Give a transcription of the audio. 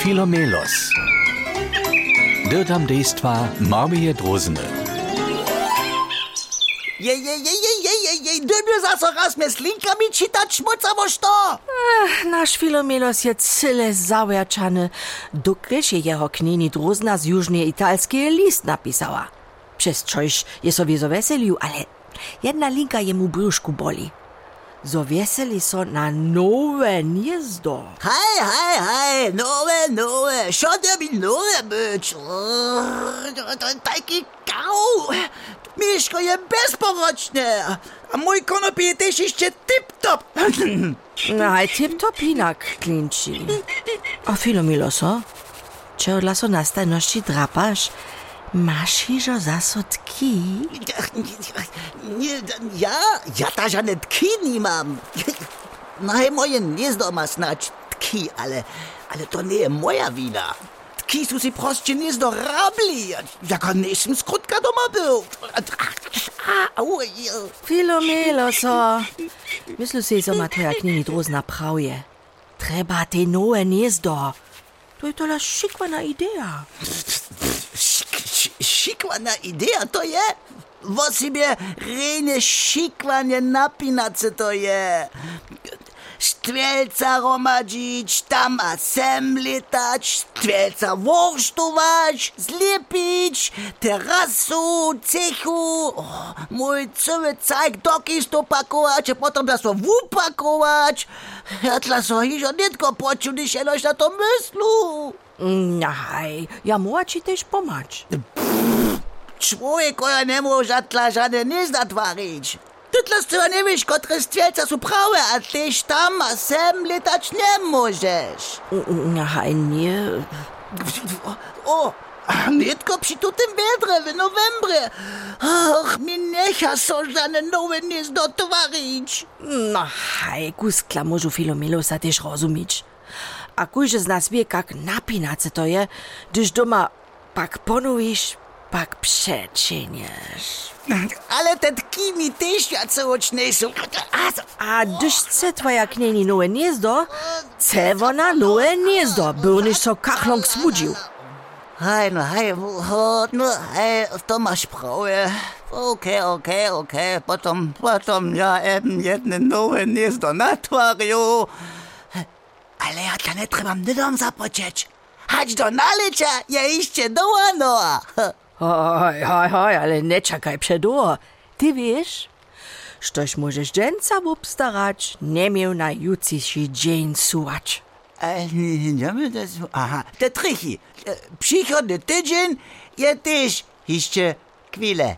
Filomelos. Dirtam dejstva Marmije Drozene. Je, je, je, je, je, je, je, dymy zase raz mnie z linkami czytać szmucało to. Nasz Filomelos je cyle załerczany, dokryż je jeho knini druzna z jużnej italskiej list napisała. Przez coś je sobie zo weselił, ale jedna linka jemu brzuszku boli. Zavesili so na nove gnezdo. Haj, haj, haj, nove, nove, što da bi nove bič? Taki kao, Miško je bezporočne, a moj konop je tež ještě tip-top. Aj tip-top inak, klinči. A filomilo so? Če odlaso nastajnosti drapaš, masz hižo zaso tki? Nie, ja, ja ta nie mam. No hej, moje gniezdo ma snać tki, ale, ale to nie jest moja wina. Tki su si gniezdo rabli, jak on nie skrótka doma był. A, au, je. Filomeloso, myślę si, so ma tvoja knini druzna pravje. Treba te nowe gniezdo. To je tola šikvana ideja. Šikvana ideja to je? Vo sobie rejne šikvanie napinace to je. Stwielca romadzić, tam a sem litać, stwielca worsztować, zlepić, terasu, cechu, o, mój cały cajk dokiś to pakować, a potem da so wupakować. Ja tla so hižo nitko poču, niż ja na to myslu. Na hej, ja moja ci też pomać. Człowiek ja nie może atla żadne nie zatwarić. Ty tla ty nie wiesz, które stwielca są prawe, a tyś tam a sem litać nie możesz. Na hej, nie. O, nitko przy tutym wiedrze w novembrze. Ach, mi niecha so żadne nowe nie zdotwarić. Na hej, kuskla môžu Filomelosa też rozumieć. A kujże z nas wie, jak napinace to je, gdyż doma pak ponujisz, pak. Ale te tki mi też jacołoczne są. A, A gdyż chce twoja knieni nowe gniezdo, chce ona nowe gniezdo, by so kachląg smudził. Hej, no hej, ho, no hej, to masz prawie. Okej, okej, okej, potom, potom ja eben jedne nowe gniezdo natwariu. Ale ja to nie trebam nidom zapoczeć. Chodź do nalicza, ja iście do Anoa. Hoj, hoj, hoj, ale nie czekaj przedło. Ty wiesz, sztoś możesz dżęca obstarać, nie miał na jutrzejszy dzień suwać. E, nie wiem, das, aha, te trichy. E, Przychodny tydzień je też jeszcze chwilę.